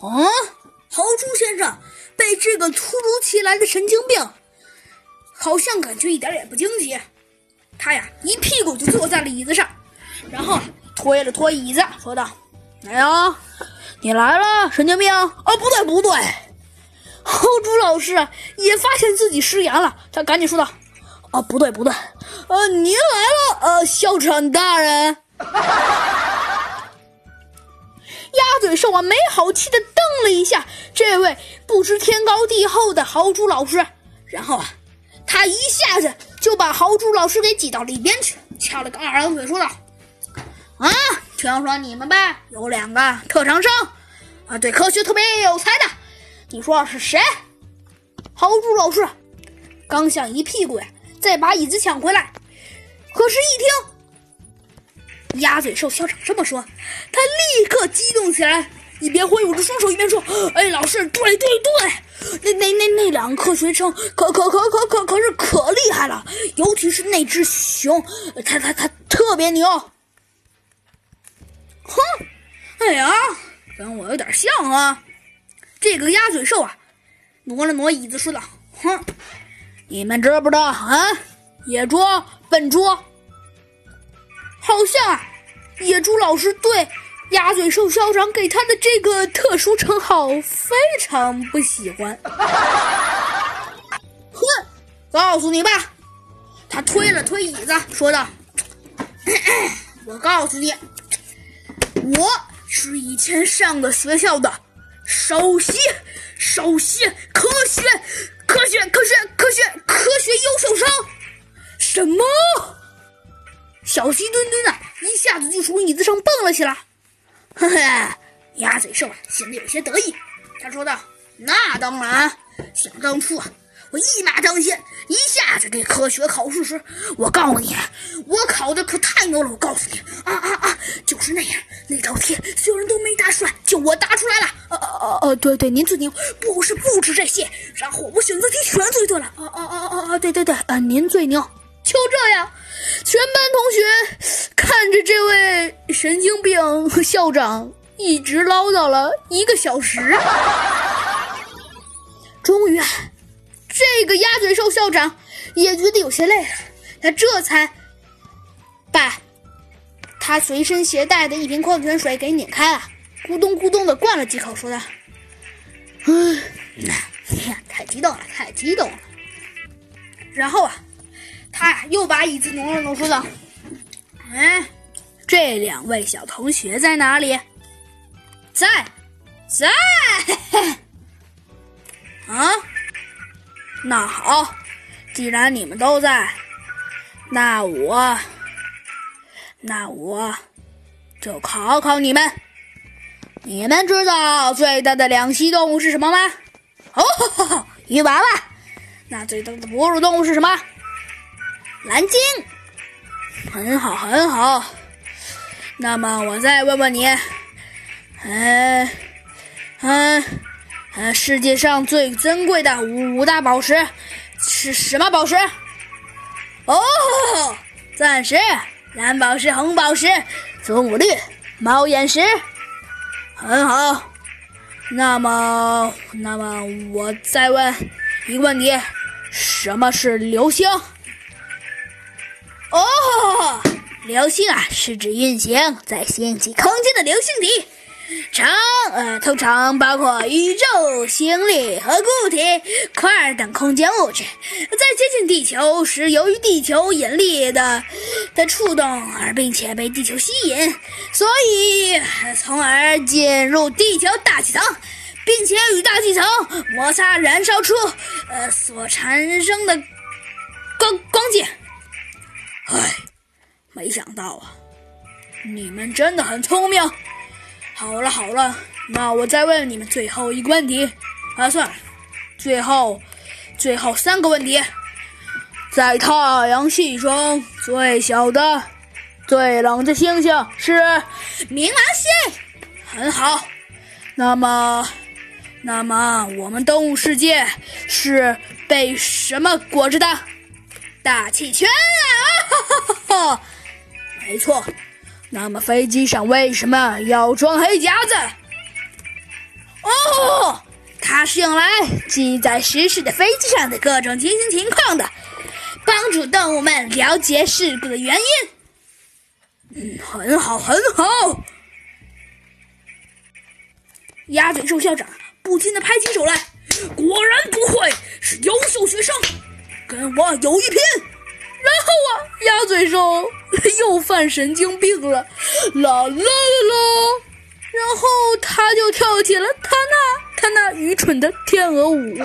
啊，豪猪先生被这个突如其来的神经病，好像感觉一点也不惊奇。他呀，一屁股就坐在了椅子上，然后推了推椅子，说道：“哎呀，你来了，神经病！啊，不对不对。”豪猪老师也发现自己失言了，他赶紧说道：“啊，不对不对，呃，您来了，呃，校长大人。”鸭嘴兽啊，没好气的瞪了一下这位不知天高地厚的豪猪老师，然后啊，他一下子就把豪猪老师给挤到了一边去，翘了个二郎腿，说道：“啊，听说你们班有两个特长生啊，对科学特别有才的，你说是谁？”豪猪老师刚想一屁股呀，再把椅子抢回来，可是，一听。鸭嘴兽校长这么说，他立刻激动起来，一边挥舞着双手，一边说：“哎，老师，对对对，那那那那两个科学生可可可可可可是可厉害了，尤其是那只熊，它它它特别牛。”哼，哎呀，跟我有点像啊！这个鸭嘴兽啊，挪了挪椅子，说道：“哼，你们知不知道啊？野猪、笨猪。”好像，野猪老师对鸭嘴兽校长给他的这个特殊称号非常不喜欢。哼，告诉你吧，他推了推椅子，说道：“ 我告诉你，我是以前上的学校的首席首席科学科学科学科学科学优秀生。”什么？小鸡墩墩啊，一下子就从椅子上蹦了起来。呵呵，鸭嘴兽啊，显得有些得意。他说道：“那当然，想当初啊，我一马当先，一下子给科学考试时，我告诉你，我考的可太牛了。我告诉你，啊啊啊，就是那样，那道题所有人都没答出来，就我答出来了。呃呃呃，对对，您最牛。不是不止这些，然后我选择题全做对了。啊啊啊啊啊，对对对，啊，您最牛。就这样。”全班同学看着这位神经病校长一直唠叨了一个小时，终于啊，这个鸭嘴兽校长也觉得有些累了，他这才把他随身携带的一瓶矿泉水给拧开了，咕咚咕咚的灌了几口，说道：“嗯，太激动了，太激动了。”然后啊。他，又把椅子挪了挪，说道：“哎，这两位小同学在哪里？在，在。啊，那好，既然你们都在，那我，那我就考考你们。你们知道最大的两栖动物是什么吗？哦，鱼娃娃。那最大的哺乳动物是什么？”蓝鲸，很好，很好。那么我再问问你，嗯，嗯，嗯，世界上最珍贵的五大宝石是什么宝石？哦，钻石、蓝宝石、红宝石、祖母绿、猫眼石。很好。那么，那么我再问一个问题：什么是流星？哦，流星啊，是指运行在星际空间的流星体，常呃通常包括宇宙、星粒和固体、块等空间物质，在接近地球时，由于地球引力的的触动而并且被地球吸引，所以从而进入地球大气层，并且与大气层摩擦燃烧出呃所产生的没想到啊，你们真的很聪明。好了好了，那我再问你们最后一个问题。啊，算了，最后最后三个问题，在太阳系中最小的、最冷的星星是冥王星。很好，那么那么我们动物世界是被什么裹着的？大气圈啊！没错。那么飞机上为什么要装黑夹子？哦，它是用来记载失事的飞机上的各种情形情况的，帮助动物们了解事故的原因。嗯，很好，很好。鸭嘴兽校长不禁的拍起手来，果然不愧是优秀学生，跟我有一拼。然后啊，鸭嘴兽他 又犯神经病了，啦啦啦啦，然后他就跳起了他那他那愚蠢的天鹅舞。